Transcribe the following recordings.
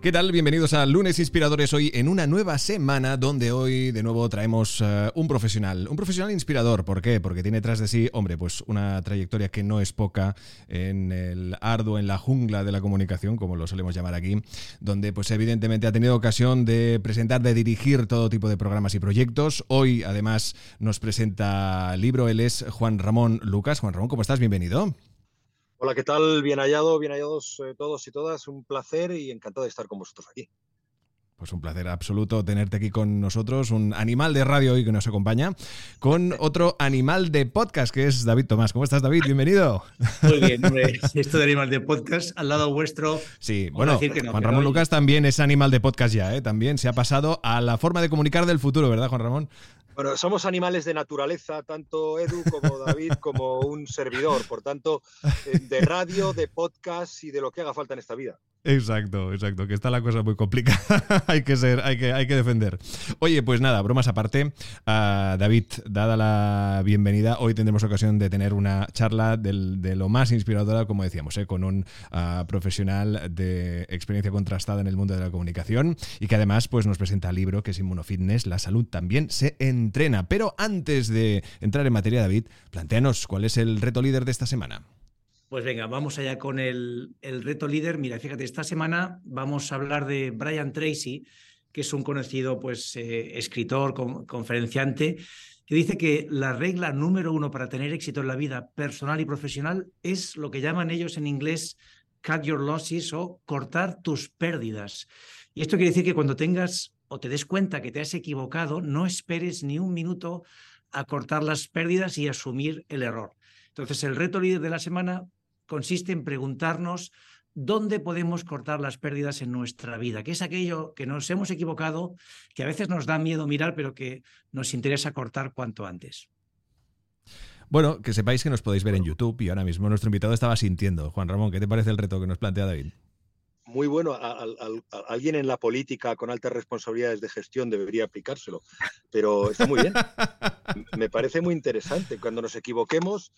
¿Qué tal? Bienvenidos a Lunes Inspiradores hoy en una nueva semana donde hoy de nuevo traemos uh, un profesional, un profesional inspirador. ¿Por qué? Porque tiene tras de sí, hombre, pues una trayectoria que no es poca en el arduo, en la jungla de la comunicación, como lo solemos llamar aquí, donde pues evidentemente ha tenido ocasión de presentar, de dirigir todo tipo de programas y proyectos. Hoy además nos presenta libro, él es Juan Ramón Lucas. Juan Ramón, ¿cómo estás? Bienvenido. Hola, ¿qué tal? Bien hallado, bien hallados eh, todos y todas. Un placer y encantado de estar con vosotros aquí. Pues un placer absoluto tenerte aquí con nosotros, un animal de radio hoy que nos acompaña, con otro animal de podcast que es David Tomás. ¿Cómo estás, David? Bienvenido. Muy bien, hombre. Esto de animal de podcast al lado vuestro. Sí, bueno, no, Juan Ramón Lucas también es animal de podcast ya, ¿eh? También se ha pasado a la forma de comunicar del futuro, ¿verdad, Juan Ramón? Bueno, somos animales de naturaleza, tanto Edu como David, como un servidor. Por tanto, eh, de radio, de podcast y de lo que haga falta en esta vida. Exacto, exacto, que está la cosa muy complicada. hay que ser, hay que, hay que defender. Oye, pues nada, bromas aparte. Uh, David, dada la bienvenida, hoy tendremos ocasión de tener una charla de lo más inspiradora, como decíamos, ¿eh? con un uh, profesional de experiencia contrastada en el mundo de la comunicación y que además pues, nos presenta el libro que es Inmunofitness, la salud también se entrena. Pero antes de entrar en materia, David, planteanos cuál es el reto líder de esta semana. Pues venga, vamos allá con el, reto líder. Mira, fíjate, esta semana vamos a hablar de Brian Tracy, que es un conocido pues, eh, escritor, con, conferenciante, que dice que la regla número uno para tener éxito en la vida personal y profesional es lo que llaman ellos en inglés cut your losses o cortar tus pérdidas. Y esto quiere decir que cuando tengas o te des cuenta que te has equivocado, no esperes ni un minuto a cortar las pérdidas y asumir el error. Entonces, el reto líder de la semana consiste en preguntarnos dónde podemos cortar las pérdidas en nuestra vida, que es aquello que nos hemos equivocado, que a veces nos da miedo mirar, pero que nos interesa cortar cuanto antes. Bueno, que sepáis que nos podéis ver en YouTube y ahora mismo nuestro invitado estaba sintiendo. Juan Ramón, ¿qué te parece el reto que nos plantea David? Muy bueno, a, a, a, alguien en la política con altas responsabilidades de gestión debería aplicárselo, pero está muy bien. Me parece muy interesante. Cuando nos equivoquemos,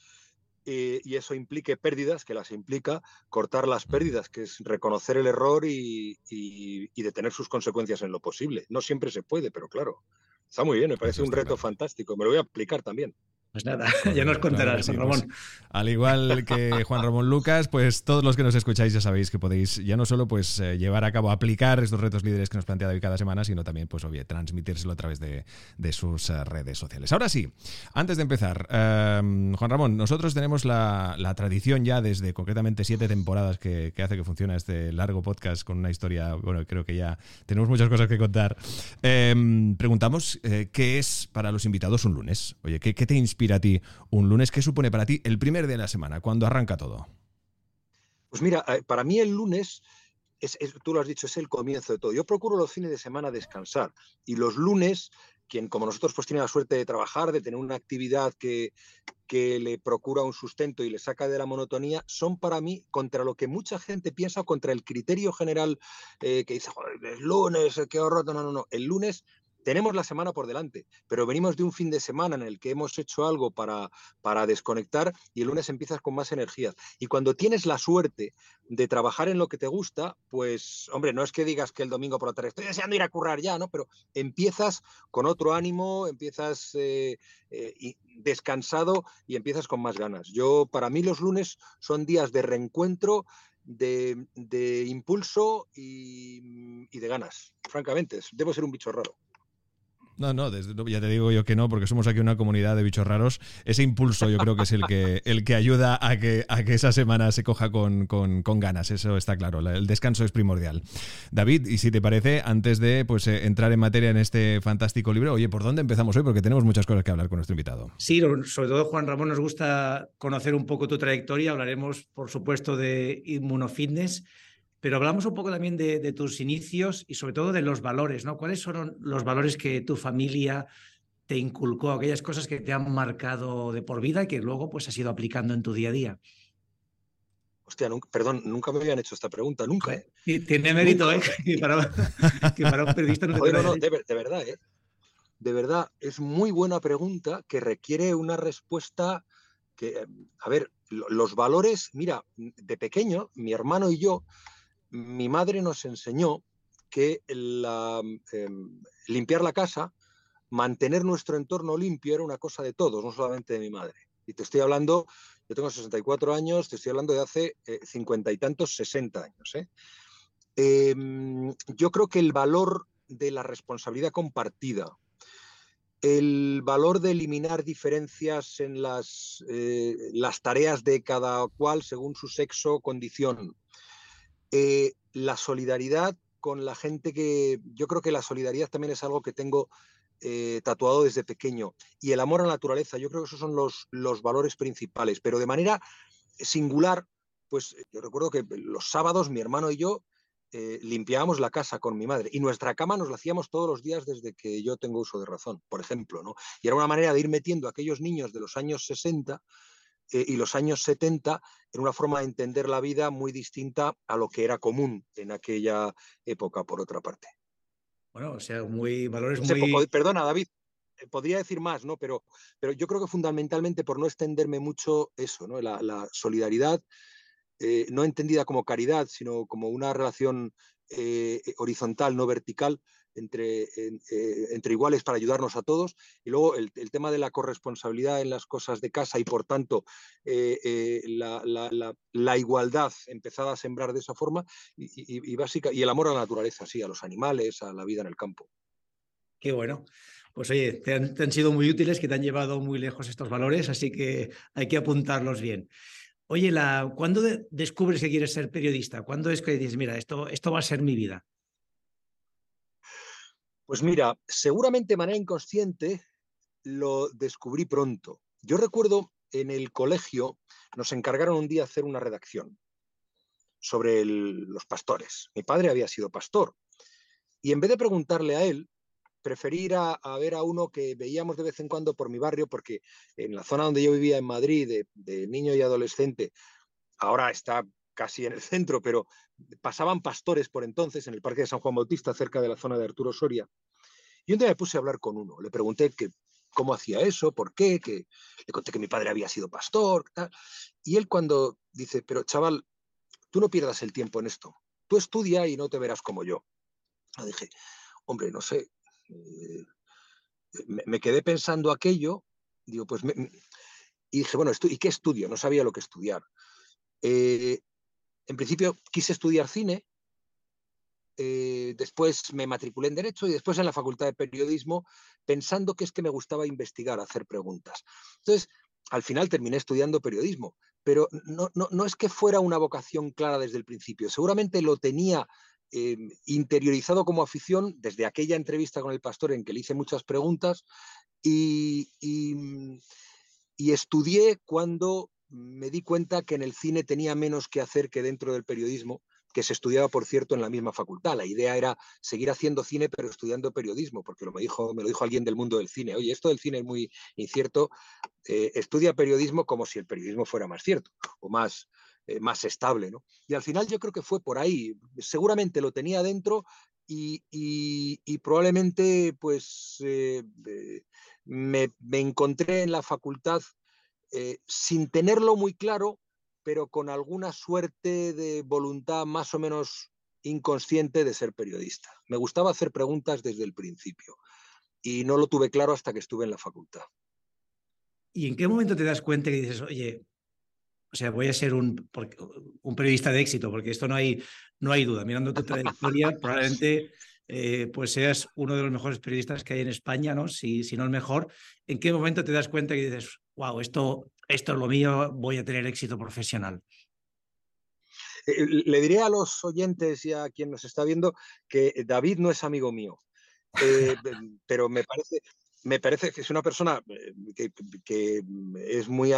eh, y eso implique pérdidas, que las implica, cortar las pérdidas, que es reconocer el error y, y, y, detener sus consecuencias en lo posible. No siempre se puede, pero claro, está muy bien, me parece un reto fantástico, me lo voy a aplicar también. Pues nada, ya nos contarás, Juan Ramón. Pues, al igual que Juan Ramón Lucas, pues todos los que nos escucháis ya sabéis que podéis ya no solo pues eh, llevar a cabo, aplicar estos retos líderes que nos plantea David cada semana, sino también pues obvio, transmitírselo a través de, de sus uh, redes sociales. Ahora sí, antes de empezar, um, Juan Ramón, nosotros tenemos la, la, tradición ya desde concretamente siete temporadas que, que, hace que funciona este largo podcast con una historia, bueno, creo que ya tenemos muchas cosas que contar. Um, preguntamos eh, qué es para los invitados un lunes. Oye, ¿qué, qué te inspira? Inspira a ti un lunes? ¿Qué supone para ti el primer día de la semana, cuando arranca todo? Pues mira, eh, para mí el lunes, es, tú lo has dicho, es el comienzo de todo. Yo procuro los fines de semana descansar y los lunes quien como nosotros pues tiene la suerte de trabajar, de tener una actividad que, que, le procura un sustento y le saca de la monotonía, son para mí contra lo que mucha gente piensa, contra el criterio general eh, que dice, joder, es lunes, qué horror, no, no, no, el lunes tenemos la semana por delante, pero venimos de un fin de semana en el que hemos hecho algo para, para desconectar y el lunes empiezas con más energías. Y cuando tienes la suerte de trabajar en lo que te gusta, pues, hombre, no es que digas que el domingo por la tarde estoy deseando ir a currar ya, ¿no? Pero empiezas con otro ánimo, empiezas eh, eh, descansado y empiezas con más ganas. Yo, para mí, los lunes son días de reencuentro. De, impulso y de ganas, francamente, debo ser un bicho raro. No, no, ya te digo yo que no, porque somos aquí una comunidad de bichos raros. Ese impulso yo creo que es el que, el que ayuda a que, a que esa semana se coja con, ganas, eso está claro. El descanso es primordial. David, y si te parece, antes de pues, eh, entrar en materia en este fantástico libro, oye, ¿por dónde empezamos hoy? Porque tenemos muchas cosas que hablar con nuestro invitado. Sí, sobre todo Juan Ramón, nos gusta conocer un poco tu trayectoria. Hablaremos, por supuesto, de inmunofitness pero hablamos un poco también de, tus inicios y sobre todo de los valores, ¿no? ¿Cuáles son los valores que tu familia te inculcó, aquellas cosas que te han marcado de por vida y que luego pues has ido aplicando en tu día a día? Hostia, perdón, nunca me habían hecho esta pregunta, nunca. ¿eh? Tiene mérito, ¿eh? Que para, un periodista no te no, no, de, verdad, ¿eh? De verdad, es muy buena pregunta que requiere una respuesta que, a ver, los valores, mira, de pequeño, mi hermano y yo mi madre nos enseñó que em, limpiar la casa, mantener nuestro entorno limpio era una cosa de todos, no solamente de mi madre. Y te estoy hablando, yo tengo 64 años, te estoy hablando de hace eh, cincuenta y tantos, 60 años. ¿eh? Em, yo creo que el valor de la responsabilidad compartida, el valor de eliminar diferencias en las, eh, las tareas de cada cual según su sexo o condición, eh, la solidaridad con la gente que yo creo que la solidaridad también es algo que tengo eh, tatuado desde pequeño y el amor a la naturaleza, yo creo que esos son los, los valores principales, pero de manera singular, pues yo recuerdo que los sábados mi hermano y yo eh, limpiábamos la casa con mi madre y nuestra cama nos la hacíamos todos los días desde que yo tengo uso de razón, por ejemplo, ¿no? Y era una manera de ir metiendo a aquellos niños de los años 60 eh, y los años 70 en una forma de entender la vida muy distinta a lo que era común en aquella época, por otra parte. Bueno, o sea, muy valores muy... perdona, David, eh, podría decir más, ¿no? Pero, pero yo creo que fundamentalmente, por no extenderme mucho, eso, ¿no? La, solidaridad, eh, no entendida como caridad, sino como una relación horizontal, no vertical, entre, eh, entre iguales para ayudarnos a todos. Y luego el, tema de la corresponsabilidad en las cosas de casa y por tanto eh, eh, la, igualdad empezada a sembrar de esa forma y, básica, y el amor a la naturaleza, sí, a los animales, a la vida en el campo. Qué bueno. Pues oye, te han, sido muy útiles, que te han llevado muy lejos estos valores, así que hay que apuntarlos bien. Oye, la, ¿cuándo descubres que quieres ser periodista? ¿Cuándo es que dices, mira, esto, esto va a ser mi vida? Pues mira, seguramente de manera inconsciente lo descubrí pronto. Yo recuerdo en el colegio nos encargaron un día hacer una redacción sobre los pastores. Mi padre había sido pastor y en vez de preguntarle a él, preferí ir a, ver a uno que veíamos de vez en cuando por mi barrio, porque en la zona donde yo vivía en Madrid, de, de niño y adolescente, ahora está casi en el centro, pero pasaban pastores por entonces en el Parque de San Juan Bautista, cerca de la zona de Arturo Soria. Y un día me puse a hablar con uno, le pregunté que, cómo hacía eso, por qué, que le conté que mi padre había sido pastor, y él cuando dice, pero chaval, tú no pierdas el tiempo en esto, tú estudia y no te verás como yo. Le dije, hombre, no sé, eh, me, quedé pensando aquello, digo, pues, y dije, bueno, ¿y qué estudio? No sabía lo que estudiar. Eh, en principio quise estudiar cine, eh, después me matriculé en Derecho y después en la Facultad de Periodismo, pensando que es que me gustaba investigar, hacer preguntas. Entonces, al final terminé estudiando periodismo, pero no, no, es que fuera una vocación clara desde el principio, seguramente lo tenía eh, interiorizado como afición desde aquella entrevista con el pastor en que le hice muchas preguntas y, y estudié cuando me di cuenta que en el cine tenía menos que hacer que dentro del periodismo, que se estudiaba, por cierto, en la misma facultad. La idea era seguir haciendo cine, pero estudiando periodismo, porque lo me, dijo, me lo dijo alguien del mundo del cine. Oye, esto del cine es muy incierto. Eh, estudia periodismo como si el periodismo fuera más cierto o más, eh, más estable. ¿no? Y al final yo creo que fue por ahí. Seguramente lo tenía dentro y, probablemente pues eh, me, me encontré en la facultad eh, sin tenerlo muy claro, pero con alguna suerte de voluntad más o menos inconsciente de ser periodista. Me gustaba hacer preguntas desde el principio y no lo tuve claro hasta que estuve en la facultad. ¿Y en qué momento te das cuenta que dices, oye, o sea, voy a ser un, un periodista de éxito? Porque esto no hay, no hay duda. Mirando tu trayectoria, probablemente eh, pues seas uno de los mejores periodistas que hay en España, ¿no? Si, si no el mejor, ¿en qué momento te das cuenta y dices, wow, esto, esto es lo mío, voy a tener éxito profesional? Eh, le diré a los oyentes y a quien nos está viendo que David no es amigo mío, eh, pero me parece, me parece que es una persona que, es muy...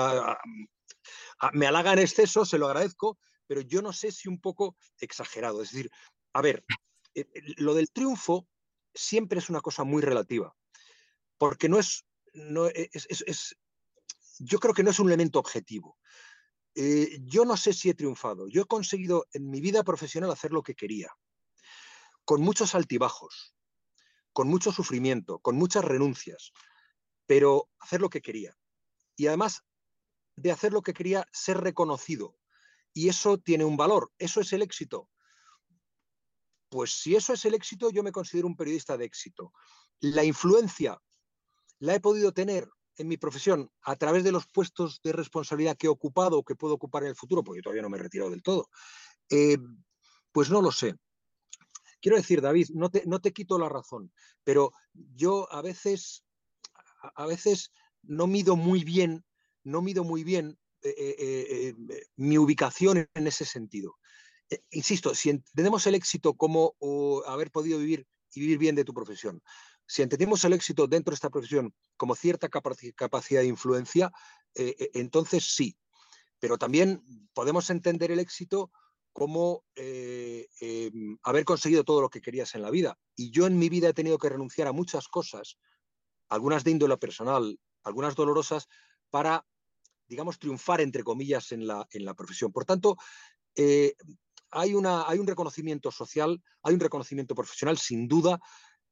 me halaga en exceso, se lo agradezco, pero yo no sé si un poco exagerado. Es decir, a ver, eh, eh, lo del triunfo siempre es una cosa muy relativa, porque no es, no es, yo creo que no es un elemento objetivo. Eh, yo no sé si he triunfado. Yo he conseguido en mi vida profesional hacer lo que quería, con muchos altibajos, con mucho sufrimiento, con muchas renuncias, pero hacer lo que quería. Y además de hacer lo que quería, ser reconocido. Y eso tiene un valor, eso es el éxito. Pues si eso es el éxito, yo me considero un periodista de éxito. La influencia la he podido tener en mi profesión a través de los puestos de responsabilidad que he ocupado o que puedo ocupar en el futuro, porque todavía no me he retirado del todo. Eh, pues no lo sé. Quiero decir, David, no te, no te quito la razón, pero yo a veces, a veces no mido muy bien, no mido muy bien eh, eh, mi ubicación en ese sentido. Insisto, si entendemos el éxito como haber podido vivir y vivir bien de tu profesión, si entendemos el éxito dentro de esta profesión como cierta capacidad de influencia, eh, eh, entonces sí. Pero también podemos entender el éxito como em, haber conseguido todo lo que querías en la vida. Y yo en mi vida he tenido que renunciar a muchas cosas, algunas de índole personal, algunas dolorosas, para, digamos, triunfar, entre comillas, en la, en la profesión. Por tanto, hay, una, hay un reconocimiento social, hay un reconocimiento profesional, sin duda,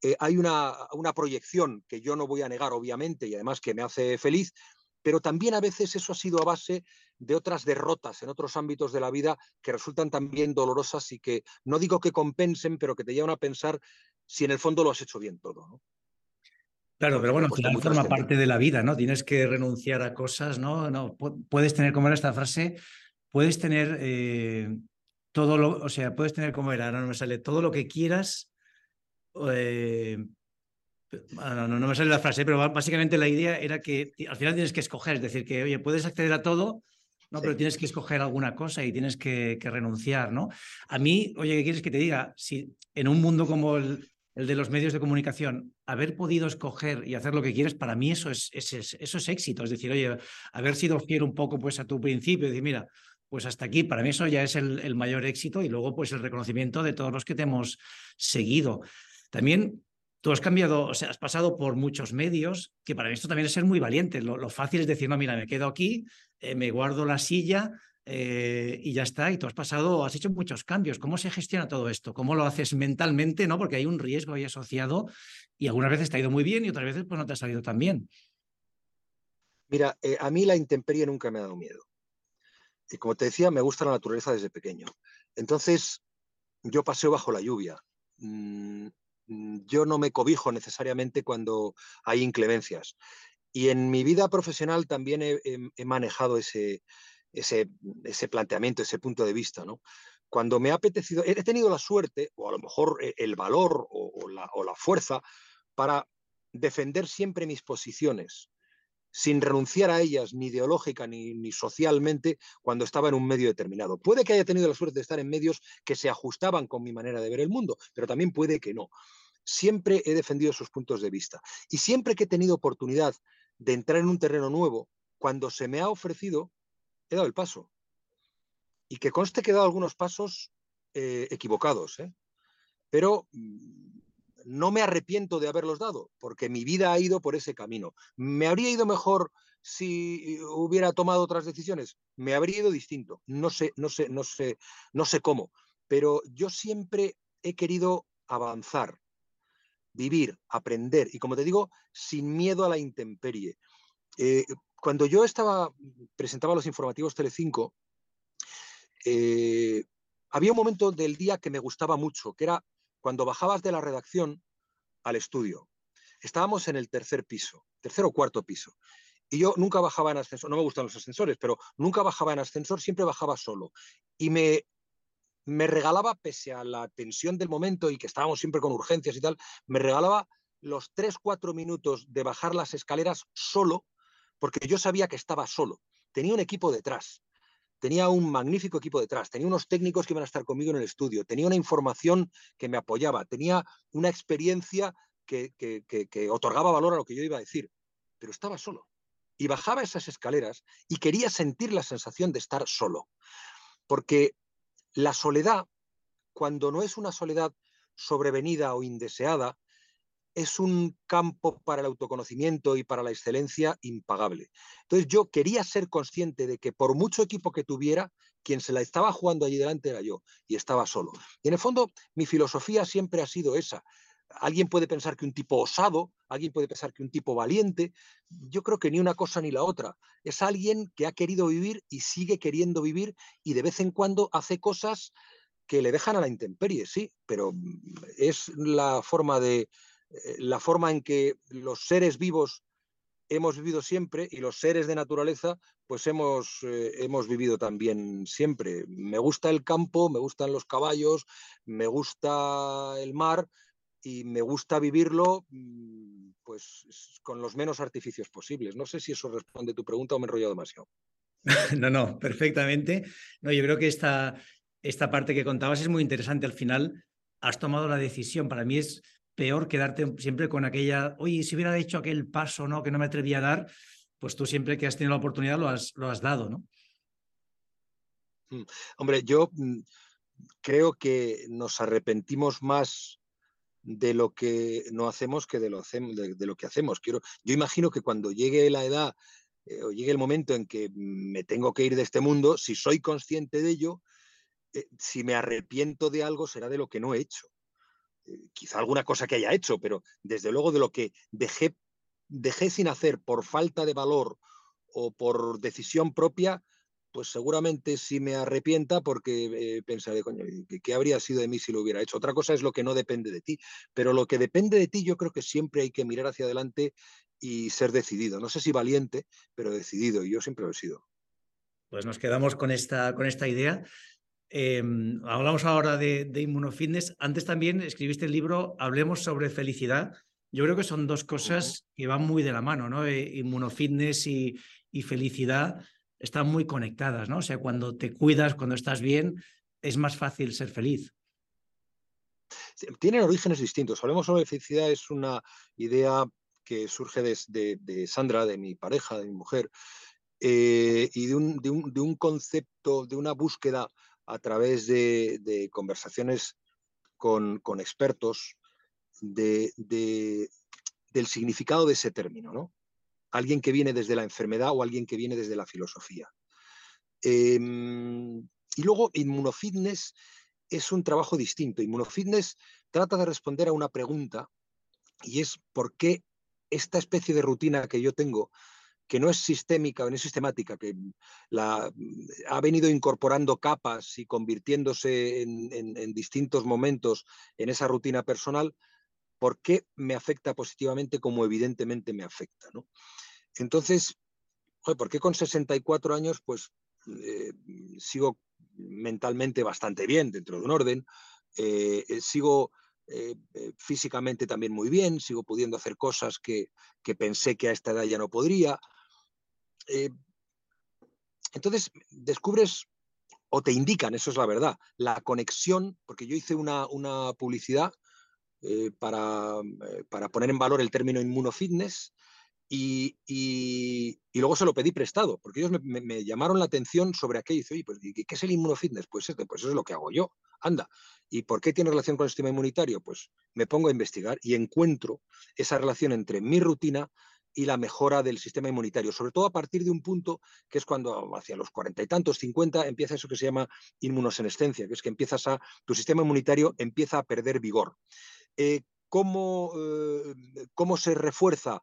eh, hay una, proyección que yo no voy a negar, obviamente, y además que me hace feliz, pero también a veces eso ha sido a base de otras derrotas en otros ámbitos de la vida que resultan también dolorosas y que no digo que compensen, pero que te llevan a pensar si en el fondo lo has hecho bien todo. Claro, pero bueno, al forma parte de la vida, ¿no? Tienes que renunciar a cosas, ¿no? no puedes tener, como era esta frase, puedes tener eh, todo lo, o sea, puedes tener como era, no, me sale todo lo que quieras. Eh, no, no, me sale la frase, pero básicamente la idea era que al final tienes que escoger, es decir, que, oye, puedes acceder a todo, ¿no? Pero tienes que escoger alguna cosa y tienes que, renunciar, ¿no? A mí, oye, ¿qué quieres que te diga? Si en un mundo como el, de los medios de comunicación, haber podido escoger y hacer lo que quieres, para mí eso es, eso es éxito. Es decir, oye, haber sido fiel un poco pues a tu principio, decir, mira, pues hasta aquí, para mí eso ya es el, mayor éxito y luego pues el reconocimiento de todos los que te hemos seguido. También tú has cambiado, o sea, has pasado por muchos medios, que para mí esto también es ser muy valiente. Lo, fácil es decir, no, mira, me quedo aquí, eh, me guardo la silla eh, y ya está. Y tú has pasado, has hecho muchos cambios. ¿Cómo se gestiona todo esto? ¿Cómo lo haces mentalmente? ¿no? Porque hay un riesgo ahí asociado y algunas veces te ha ido muy bien y otras veces pues no te ha salido tan bien. Mira, eh, a mí la intemperie nunca me ha dado miedo. Y como te decía, me gusta la naturaleza desde pequeño. Entonces, yo paseo bajo la lluvia. Mm, yo no me cobijo necesariamente cuando hay inclemencias. Y en mi vida profesional también he, manejado ese, ese, planteamiento, ese punto de vista. ¿no? Cuando me ha apetecido, he tenido la suerte, o a lo mejor eh, el valor o, la, o la fuerza, para defender siempre mis posiciones sin renunciar a ellas ni ideológica ni, socialmente cuando estaba en un medio determinado. Puede que haya tenido la suerte de estar en medios que se ajustaban con mi manera de ver el mundo, pero también puede que no. Siempre he defendido sus puntos de vista y siempre que he tenido oportunidad de entrar en un terreno nuevo, cuando se me ha ofrecido, he dado el paso. Y que conste que he dado algunos pasos eh, equivocados, ¿eh? pero mm, no me arrepiento de haberlos dado, porque mi vida ha ido por ese camino. ¿Me habría ido mejor si hubiera tomado otras decisiones? Me habría ido distinto. No sé, no sé, no sé, no sé cómo. Pero yo siempre he querido avanzar, vivir, aprender, y como te digo, sin miedo a la intemperie. Eh, cuando yo estaba, presentaba los informativos Telecinco, eh, había un momento del día que me gustaba mucho, que era cuando bajabas de la redacción al estudio. Estábamos en el tercer piso, tercer o cuarto piso. Y yo nunca bajaba en ascensor, no me gustan los ascensores, pero nunca bajaba en ascensor, siempre bajaba solo. Y me me regalaba, pese a la tensión del momento y que estábamos siempre con urgencias y tal, me regalaba los 3-4 minutos de bajar las escaleras solo, porque yo sabía que estaba solo. Tenía un equipo detrás, tenía un magnífico equipo detrás, tenía unos técnicos que iban a estar conmigo en el estudio, tenía una información que me apoyaba, tenía una experiencia que, que otorgaba valor a lo que yo iba a decir, pero estaba solo. Y bajaba esas escaleras y quería sentir la sensación de estar solo. Porque la soledad, cuando no es una soledad sobrevenida o indeseada, es un campo para el autoconocimiento y para la excelencia impagable. Entonces yo quería ser consciente de que por mucho equipo que tuviera, quien se la estaba jugando allí delante era yo y estaba solo. Y en el fondo mi filosofía siempre ha sido esa. Alguien puede pensar que un tipo osado, alguien puede pensar que un tipo valiente. Yo creo que ni una cosa ni la otra. Es alguien que ha querido vivir y sigue queriendo vivir y de vez en cuando hace cosas que le dejan a la intemperie, sí, pero es la forma de, eh, la forma en que los seres vivos hemos vivido siempre y los seres de naturaleza pues hemos, eh, hemos vivido también siempre. Me gusta el campo, me gustan los caballos, me gusta el mar y me gusta vivirlo mm, pues con los menos artificios posibles. No sé si eso responde a tu pregunta o me he enrollado demasiado. No, no, perfectamente. No, yo creo que esta, esta parte que contabas es muy interesante. Al final has tomado la decisión. Para mí es peor quedarte siempre con aquella, oye, si hubiera hecho aquel paso ¿no? que no me atrevía a dar, pues tú siempre que has tenido la oportunidad lo has, lo has dado, ¿no? Mm, hombre, yo mm, creo que nos arrepentimos más de lo que no hacemos que de lo, de, lo que hacemos. Quiero, yo imagino que cuando llegue la edad eh, o llegue el momento en que me tengo que ir de este mundo, si soy consciente de ello, eh, si me arrepiento de algo será de lo que no he hecho. Eh, quizá alguna cosa que haya hecho, pero desde luego de lo que dejé, dejé sin hacer por falta de valor o por decisión propia, pues seguramente sí me arrepienta porque eh, pensaré, coño, ¿qué, habría sido de mí si lo hubiera hecho? Otra cosa es lo que no depende de ti, pero lo que depende de ti yo creo que siempre hay que mirar hacia adelante y ser decidido. No sé si valiente, pero decidido, y yo siempre lo he sido. Pues nos quedamos con esta, con esta idea. Em, hablamos ahora de, de inmunofitness. Antes también escribiste el libro Hablemos sobre felicidad. Yo creo que son dos cosas que van muy de la mano, ¿no? Eh, inmunofitness y, y felicidad están muy conectadas, ¿no? O sea, cuando te cuidas, cuando estás bien, es más fácil ser feliz. Tienen orígenes distintos. Hablemos sobre felicidad, es una idea que surge de, Sandra, de mi pareja, de mi mujer, eh, y de un, un, de un, concepto, de una búsqueda a través de, conversaciones con, expertos del significado de ese término, ¿no? Alguien que viene desde la enfermedad o alguien que viene desde la filosofía. Em, y luego, inmunofitness es un trabajo distinto. Inmunofitness trata de responder a una pregunta y es por qué esta especie de rutina que yo tengo que no es sistémica, no es sistemática, que la, ha venido incorporando capas y convirtiéndose en, distintos momentos en esa rutina personal, ¿por qué me afecta positivamente como evidentemente me afecta? Entonces, ¿por qué con 64 años pues eh, sigo mentalmente bastante bien dentro de un orden? Eh, eh, sigo físicamente también muy bien, sigo pudiendo hacer cosas que, que, pensé que a esta edad ya no podría. Entonces, descubres o te indican, eso es la verdad, la conexión, porque yo hice una, publicidad eh, para, eh, para, poner en valor el término inmunofitness y, y, luego se lo pedí prestado, porque ellos me, llamaron la atención sobre aquello y dice, pues, ¿qué es el inmunofitness? Pues, este, pues eso es lo que hago yo, anda. ¿Y por qué tiene relación con el sistema inmunitario? Pues me pongo a investigar y encuentro esa relación entre mi rutina, y la mejora del sistema inmunitario, sobre todo a partir de un punto que es cuando hacia los cuarenta y tantos, cincuenta, empieza eso que se llama inmunosenescencia, que es que empiezas a, tu sistema inmunitario empieza a perder vigor. Eh, ¿cómo, eh, ¿Cómo se refuerza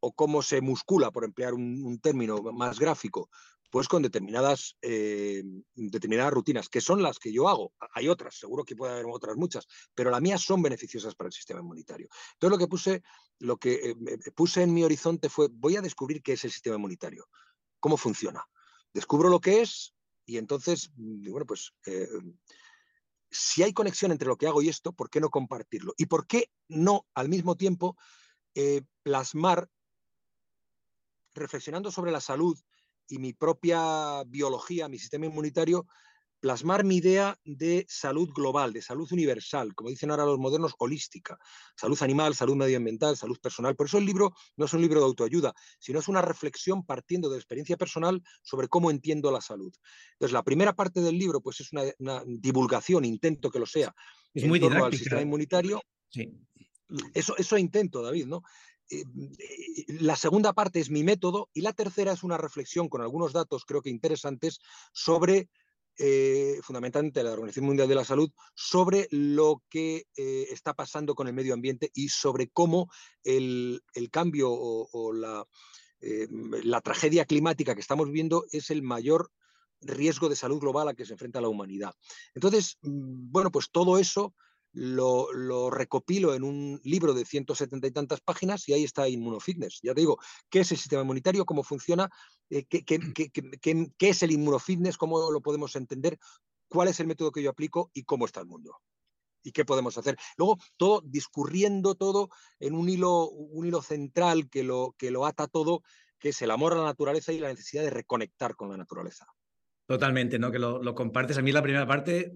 o cómo se muscula, por emplear un, término más gráfico, pues con determinadas, eh, determinadas rutinas, que son las que yo hago. Hay otras, seguro que puede haber otras muchas, pero las mías son beneficiosas para el sistema inmunitario. Entonces lo que puse, lo que puse en mi horizonte fue, voy a descubrir qué es el sistema inmunitario, cómo funciona. Descubro lo que es y entonces, bueno, pues si hay conexión entre lo que hago y esto, ¿por qué no compartirlo? ¿Y por qué no al mismo tiempo eh, plasmar, reflexionando sobre la salud y mi propia biología, mi sistema inmunitario, plasmar mi idea de salud global, de salud universal, como dicen ahora los modernos, holística, salud animal, salud medioambiental, salud personal. Por eso el libro no es un libro de autoayuda, sino es una reflexión partiendo de experiencia personal sobre cómo entiendo la salud. Entonces, la primera parte del libro pues es una, divulgación, intento que lo sea, es muy torno al sistema inmunitario. Sí. Eso, eso intento, David, ¿no? Eh, eh, la segunda parte es mi método y la tercera es una reflexión con algunos datos creo que interesantes sobre eh, fundamentalmente la Organización Mundial de la Salud, sobre lo que eh, está pasando con el medio ambiente y sobre cómo el, cambio o, la, eh, la, tragedia climática que estamos viviendo es el mayor riesgo de salud global a que se enfrenta la humanidad. Entonces, mm, bueno, pues todo eso lo, recopilo en un libro de 170 y tantas páginas y ahí está Inmunofitness. Ya te digo, ¿qué es el sistema inmunitario? ¿Cómo funciona? Eh, ¿qué, qué, es el inmunofitness? ¿Cómo lo podemos entender? ¿Cuál es el método que yo aplico y cómo está el mundo? ¿Y qué podemos hacer? Luego, todo discurriendo todo en un hilo, un hilo central que lo, que lo ata todo, que es el amor a la naturaleza y la necesidad de reconectar con la naturaleza. Totalmente, ¿no? Que lo, lo compartes. A mí la primera parte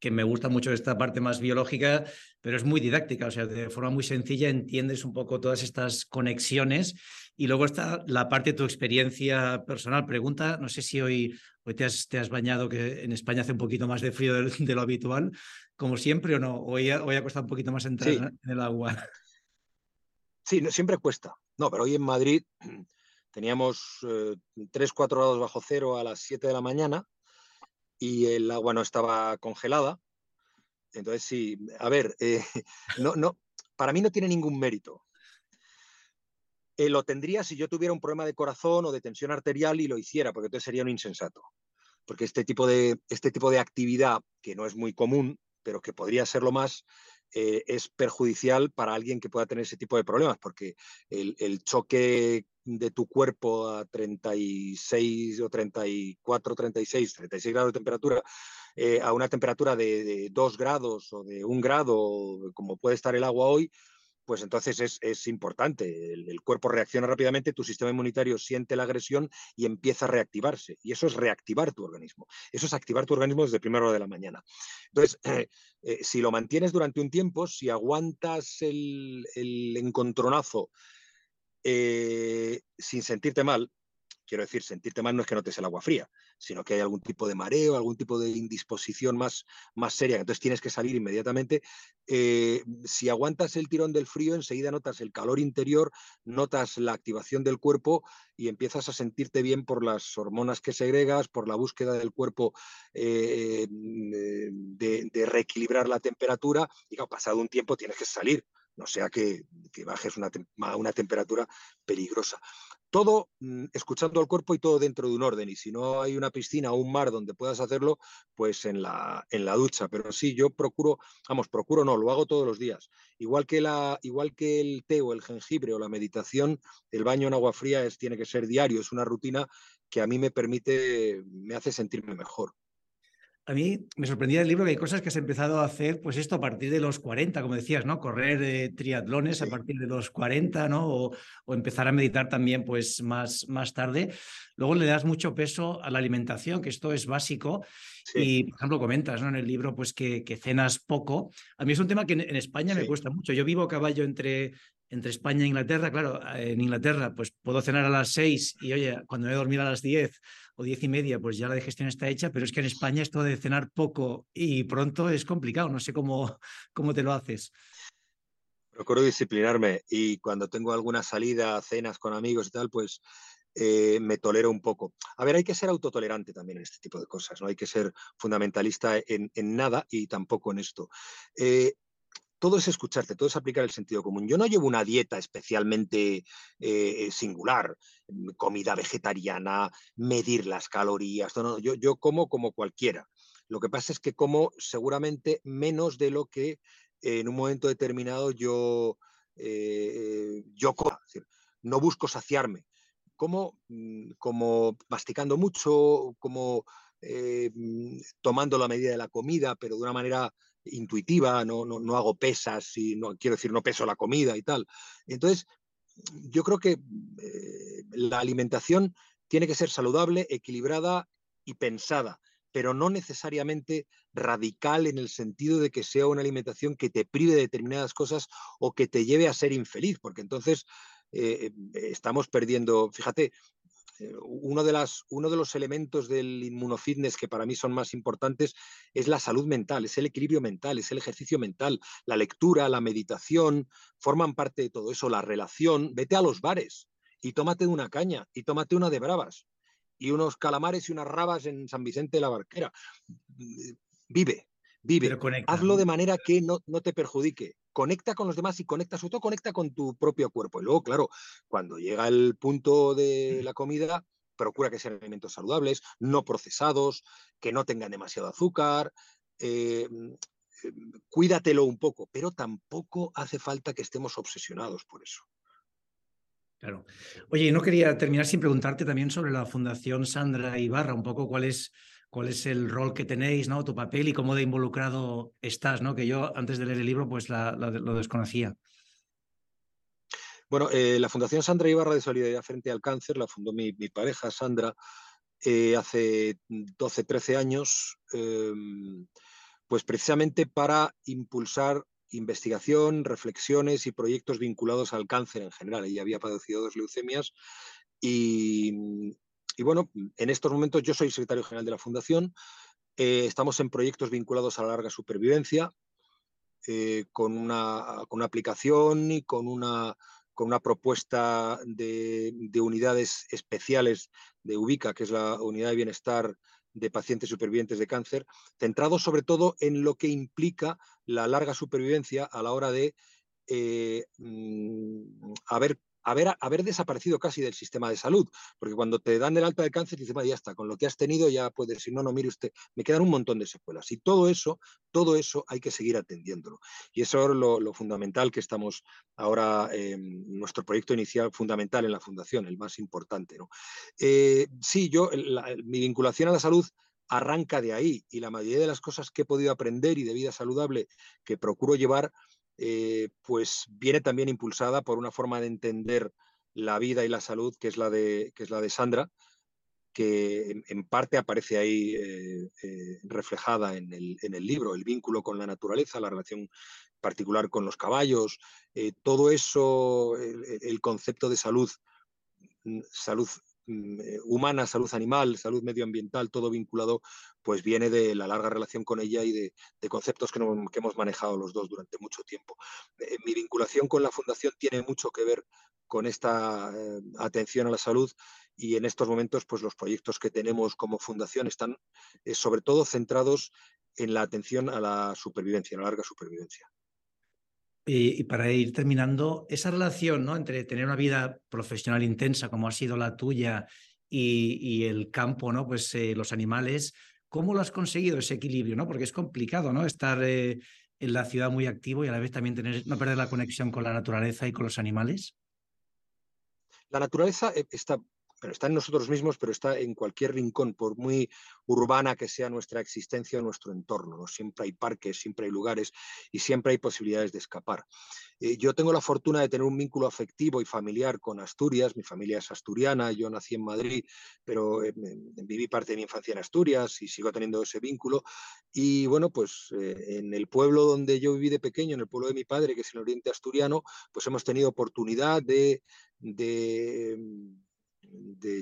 que me gusta mucho esta parte más biológica, pero es muy didáctica, o sea, de forma muy sencilla entiendes un poco todas estas conexiones y luego está la parte de tu experiencia personal. Pregunta, no sé si hoy, hoy te, has, te has bañado, que en España hace un poquito más de frío de, lo habitual, como siempre o no, hoy, hoy ha costado un poquito más entrar en el agua. Sí, siempre cuesta. No, pero hoy en Madrid teníamos eh, 3, 4 grados bajo cero a las 7 de la mañana y el agua no estaba congelada. Entonces, sí, a ver, eh, no, no, para mí no tiene ningún mérito. Eh, lo tendría si yo tuviera un problema de corazón o de tensión arterial y lo hiciera, porque entonces sería un insensato. Porque este tipo de, este tipo de actividad, que no es muy común, pero que podría serlo más, eh, es perjudicial para alguien que pueda tener ese tipo de problemas, porque el, el, choque de tu cuerpo a 36 o 34, 36, 36 grados de temperatura, eh, a una temperatura de, 2 grados o de 1 grado, como puede estar el agua hoy, pues entonces es, importante. El, cuerpo reacciona rápidamente, tu sistema inmunitario siente la agresión y empieza a reactivarse. Y eso es reactivar tu organismo. Eso es activar tu organismo desde primera hora de la mañana. Entonces, eh, si lo mantienes durante un tiempo, si aguantas el, el encontronazo eh, sin sentirte mal, quiero decir, sentirte mal no es que no te el agua fría, sino que hay algún tipo de mareo, algún tipo de indisposición más, más seria, entonces tienes que salir inmediatamente. Eh, si aguantas el tirón del frío, enseguida notas el calor interior, notas la activación del cuerpo y empiezas a sentirte bien por las hormonas que segregas, por la búsqueda del cuerpo eh, de, reequilibrar la temperatura y pasado un tiempo tienes que salir no sea que, bajes una, una temperatura peligrosa. Todo mm, escuchando al cuerpo y todo dentro de un orden. Y si no hay una piscina o un mar donde puedas hacerlo, pues en la, en la ducha. Pero sí, yo procuro, vamos, procuro no, lo hago todos los días. Igual que, la, igual que el té o el jengibre o la meditación, el baño en agua fría es, tiene que ser diario, es una rutina que a mí me permite, me hace sentirme mejor a mí me sorprendía el libro que hay cosas que has empezado a hacer, pues esto a partir de los 40, como decías, ¿no? Correr eh, triatlones a partir de los 40, ¿no? O, empezar a meditar también, pues más, más tarde. Luego le das mucho peso a la alimentación, que esto es básico. Y, por ejemplo, comentas ¿no? en el libro pues que, que, cenas poco. A mí es un tema que en, España me cuesta mucho. Yo vivo a caballo entre, entre España e Inglaterra. Claro, en Inglaterra pues puedo cenar a las 6 y, oye, cuando me voy a dormir a las 10 o diez y media, pues ya la digestión está hecha, pero es que en España esto de cenar poco y pronto es complicado, no sé cómo, cómo te lo haces. Procuro disciplinarme y cuando tengo alguna salida, cenas con amigos y tal, pues eh, me tolero un poco. A ver, hay que ser autotolerante también en este tipo de cosas, no hay que ser fundamentalista en, nada y tampoco en esto. Eh, todo es escucharte, todo es aplicar el sentido común. Yo no llevo una dieta especialmente eh, singular, mm, comida vegetariana, medir las calorías, no, yo, como como cualquiera. Lo que pasa es que como seguramente menos de lo que en un momento determinado yo, eh, yo como. no busco saciarme. Como, mm, como masticando mucho, como eh, tomando la medida de la comida, pero de una manera intuitiva, no, no, hago pesas y no quiero decir no peso la comida y tal. Entonces, yo creo que eh, la alimentación tiene que ser saludable, equilibrada y pensada, pero no necesariamente radical en el sentido de que sea una alimentación que te prive de determinadas cosas o que te lleve a ser infeliz, porque entonces eh, estamos perdiendo, fíjate, eh, uno de, las, uno de los elementos del inmunofitness que para mí son más importantes es la salud mental, es el equilibrio mental, es el ejercicio mental, la lectura, la meditación, forman parte de todo eso, la relación. Vete a los bares y tómate una caña y tómate una de bravas y unos calamares y unas rabas en San Vicente de la Barquera. Vive, vive. Hazlo de manera que no, no te perjudique conecta con los demás y conecta, sobre todo conecta con tu propio cuerpo. Y luego, claro, cuando llega el punto de la comida, procura que sean alimentos saludables, no procesados, que no tengan demasiado azúcar. Eh, cuídatelo un poco, pero tampoco hace falta que estemos obsesionados por eso. Claro. Oye, no quería terminar sin preguntarte también sobre la Fundación Sandra Ibarra, un poco cuál es cuál es el rol que tenéis, ¿no? Tu papel y cómo de involucrado estás, ¿no? Que yo antes de leer el libro pues lo desconocía. Bueno, eh, la Fundación Sandra Ibarra de Solidaridad Frente al Cáncer la fundó mi, pareja Sandra eh, hace 12, 13 años, em, pues precisamente para impulsar investigación, reflexiones y proyectos vinculados al cáncer en general. Ella había padecido dos leucemias y, y bueno, en estos momentos yo soy secretario general de la Fundación. Eh, estamos en proyectos vinculados a la larga supervivencia, eh, con, una, con, una, aplicación y con una, con una propuesta de, unidades especiales de UBICA, que es la unidad de bienestar de pacientes supervivientes de cáncer, centrados sobre todo en lo que implica la larga supervivencia a la hora de eh, mm, haber haber, desaparecido casi del sistema de salud, porque cuando te dan el alta de cáncer, dices, ya está, con lo que has tenido ya puedes decir, no, no, mire usted, me quedan un montón de secuelas. Y todo eso, todo eso hay que seguir atendiéndolo. Y eso es lo, fundamental que estamos ahora, en nuestro proyecto inicial fundamental en la Fundación, el más importante. ¿no? Eh, sí, yo, mi vinculación a la salud arranca de ahí y la mayoría de las cosas que he podido aprender y de vida saludable que procuro llevar eh, pues viene también impulsada por una forma de entender la vida y la salud que es la de, que es la de Sandra, que en, parte aparece ahí eh, eh, reflejada en el, en el, libro, el vínculo con la naturaleza, la relación particular con los caballos, todo eso, el, concepto de salud, mm, salud humana, salud animal, salud medioambiental, todo vinculado, pues viene de la larga relación con ella y de, conceptos que, hemos manejado los dos durante mucho tiempo. Eh, mi vinculación con la Fundación tiene mucho que ver con esta eh, atención a la salud y en estos momentos pues los proyectos que tenemos como fundación están sobre todo centrados en la atención a la supervivencia, a la larga supervivencia. Y, para ir terminando, esa relación ¿no? entre tener una vida profesional intensa como ha sido la tuya y, el campo, ¿no? pues eh, los animales, ¿cómo lo has conseguido ese equilibrio? ¿no? Porque es complicado ¿no? estar eh, en la ciudad muy activo y a la vez también tener, no perder la conexión con la naturaleza y con los animales. La naturaleza eh, está pero está en nosotros mismos, pero está en cualquier rincón, por muy urbana que sea nuestra existencia o nuestro entorno. Siempre hay parques, siempre hay lugares y siempre hay posibilidades de escapar. Eh, yo tengo la fortuna de tener un vínculo afectivo y familiar con Asturias. Mi familia es asturiana, yo nací en Madrid, pero eh, viví parte de mi infancia en Asturias y sigo teniendo ese vínculo. Y bueno, pues eh, en el pueblo donde yo viví de pequeño, en el pueblo de mi padre, que es el oriente asturiano, pues hemos tenido oportunidad de de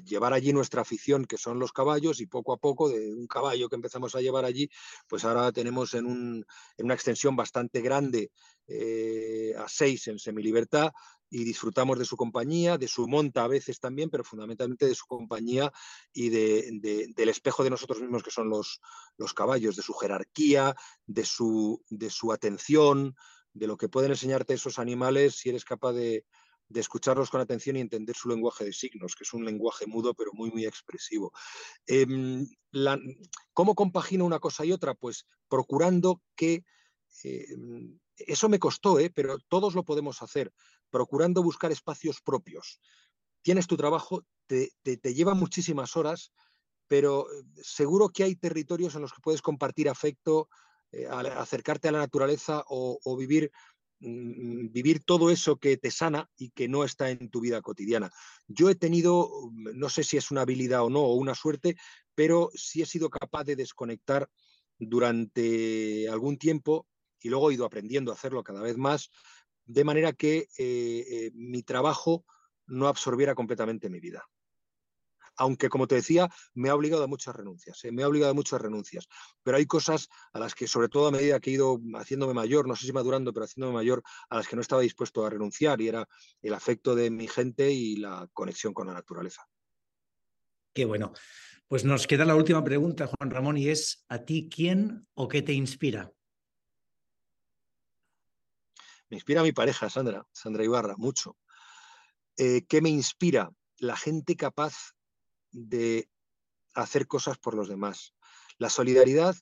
llevar allí nuestra afición, que son los caballos, y poco a poco, de un caballo que empezamos a llevar allí, pues ahora tenemos en, una extensión bastante grande, eh, a seis en semilibertad, y disfrutamos de su compañía, de su monta a veces también, pero fundamentalmente de su compañía y del espejo de nosotros mismos que son los, los caballos, de su jerarquía, de su, de su atención, de lo que pueden enseñarte esos animales si eres capaz de, de escucharlos con atención y entender su lenguaje de signos, que es un lenguaje mudo pero muy, muy expresivo. Em, ¿Cómo compagino una cosa y otra? Pues procurando que... Em, eso me costó, ¿eh? pero todos lo podemos hacer, procurando buscar espacios propios. Tienes tu trabajo, te, te lleva muchísimas horas, pero eh, seguro que hay territorios en los que puedes compartir afecto, eh, acercarte a la naturaleza o, vivir, vivir todo eso que te sana y que no está en tu vida cotidiana. Yo he tenido, mm, no sé si es una habilidad o no, o una suerte, pero sí he sido capaz de desconectar durante algún tiempo y luego he ido aprendiendo a hacerlo cada vez más, de manera que eh, mi trabajo no absorbiera completamente mi vida aunque como te decía, me ha obligado a muchas renuncias, ¿eh? me ha obligado a muchas renuncias, pero hay cosas a las que, sobre todo a medida que he ido haciéndome mayor, no sé si madurando, pero haciéndome mayor, a las que no estaba dispuesto a renunciar, y era el afecto de mi gente y la conexión con la naturaleza. Qué bueno. Pues nos queda la última pregunta, Juan Ramón, y es, ¿a ti quién o qué te inspira? Me inspira mi pareja, Sandra, Sandra Ibarra, mucho. Eh, ¿Qué me inspira? La gente capaz de hacer cosas por los demás. La solidaridad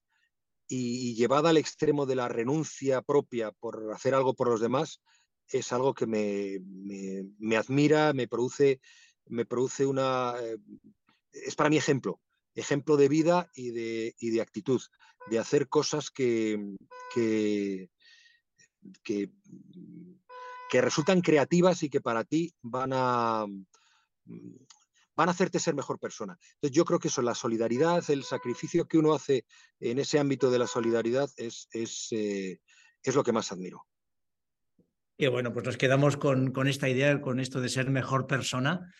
y, llevada al extremo de la renuncia propia por hacer algo por los demás es algo que me, admira, me produce, me produce una... Eh, es para mí ejemplo, ejemplo de vida y de, de actitud, de hacer cosas que, que, que, que resultan creativas y que para ti van a van a hacerte ser mejor persona. Entonces yo creo que eso, la solidaridad, el sacrificio que uno hace en ese ámbito de la solidaridad es, es, eh, es lo que más admiro. Y bueno, pues nos quedamos con, con, esta idea, con esto de ser mejor persona.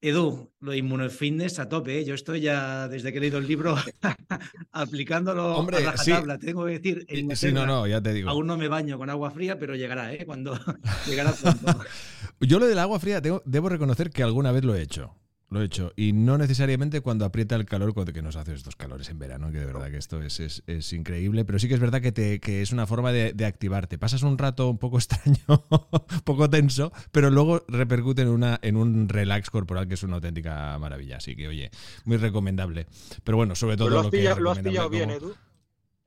Edu, lo de inmunofitness a tope, ¿eh? yo estoy ya desde que he leído el libro aplicándolo Hombre, a tabla. Tengo que decir, sí, no, no, ya te digo. Aún no me baño con agua fría, pero llegará, ¿eh? Cuando llegará pronto. yo lo del agua fría debo reconocer que alguna vez lo he hecho. Lo he hecho. Y no necesariamente cuando aprieta el calor, cuando que nos hace estos calores en verano, que de verdad que esto es, es, increíble. Pero sí que es verdad que, te, que es una forma de, activarte. Pasas un rato un poco extraño, un poco tenso, pero luego repercute en, una, en un relax corporal que es una auténtica maravilla. Así que, oye, muy recomendable. Pero bueno, sobre todo lo, lo, que. lo has pillado bien, Edu.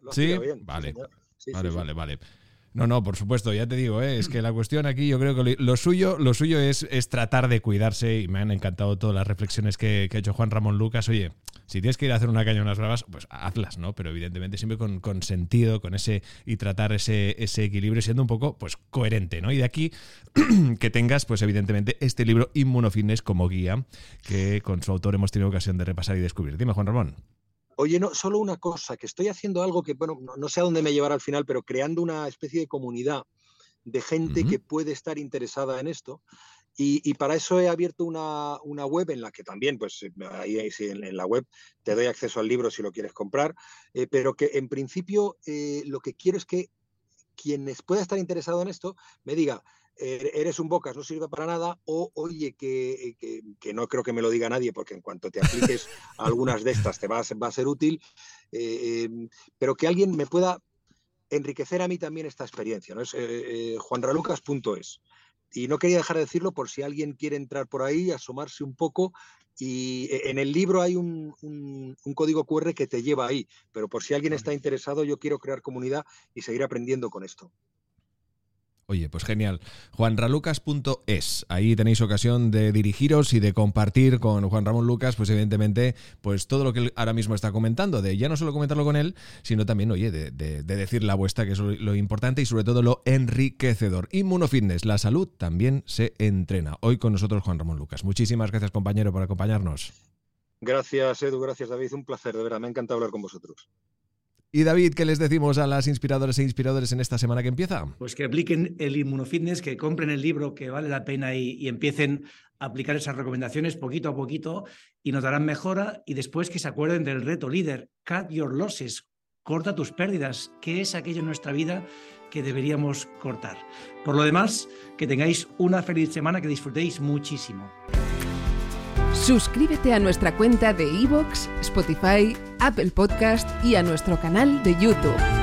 sí, vale. vale, vale, vale. No, no, por supuesto, ya te digo, ¿eh? es que la cuestión aquí yo creo que lo suyo, lo suyo es, tratar de cuidarse y me han encantado todas las reflexiones que, ha hecho Juan Ramón Lucas. Oye, si tienes que ir a hacer una caña unas bravas, pues hazlas, ¿no? Pero evidentemente siempre con, con, sentido, con ese y tratar ese, ese equilibrio siendo un poco pues coherente, ¿no? Y de aquí que tengas, pues evidentemente, este libro Inmunofitness como guía que con su autor hemos tenido ocasión de repasar y descubrir. Dime, Juan Ramón. Oye, no, solo una cosa, que estoy haciendo algo que, bueno, no, sé a dónde me llevará al final, pero creando una especie de comunidad de gente que puede estar interesada en esto. Y, para eso he abierto una, web en la que también, pues eh, ahí en, la web te doy acceso al libro si lo quieres comprar, eh, pero que en principio eh, lo que quiero es que quienes pueda estar interesado en esto me diga, eres un bocas, no sirve para nada, o oye, que, que, no creo que me lo diga nadie, porque en cuanto te apliques algunas de estas te va a, va a ser útil, eh, em, pero que alguien me pueda enriquecer a mí también esta experiencia. ¿no? Es eh, eh, juanralucas.es. Y no quería dejar de decirlo por si alguien quiere entrar por ahí, asomarse un poco. Y en el libro hay un, un, un código QR que te lleva ahí, pero por si alguien está interesado, yo quiero crear comunidad y seguir aprendiendo con esto. Oye, pues genial. juanralucas.es. Ahí tenéis ocasión de dirigiros y de compartir con Juan Ramón Lucas, pues evidentemente, pues todo lo que ahora mismo está comentando, de ya no solo comentarlo con él, sino también, oye, de, decir la vuestra, que es lo, importante y sobre todo lo enriquecedor. Inmunofitness, la salud también se entrena. Hoy con nosotros Juan Ramón Lucas. Muchísimas gracias, compañero, por acompañarnos. Gracias, Edu. Gracias, David. Un placer, de verdad. Me ha encantado hablar con vosotros. Y David, ¿qué les decimos a las inspiradoras e inspiradores en esta semana que empieza? Pues que apliquen el inmunofitness, que compren el libro que vale la pena y, empiecen a aplicar esas recomendaciones poquito a poquito y notarán mejora y después que se acuerden del reto líder, cut your losses, corta tus pérdidas, que es aquello en nuestra vida que deberíamos cortar. Por lo demás, que tengáis una feliz semana, que disfrutéis muchísimo. Suscríbete a nuestra cuenta de iVoox, Spotify, Apple Podcast y a nuestro canal de YouTube.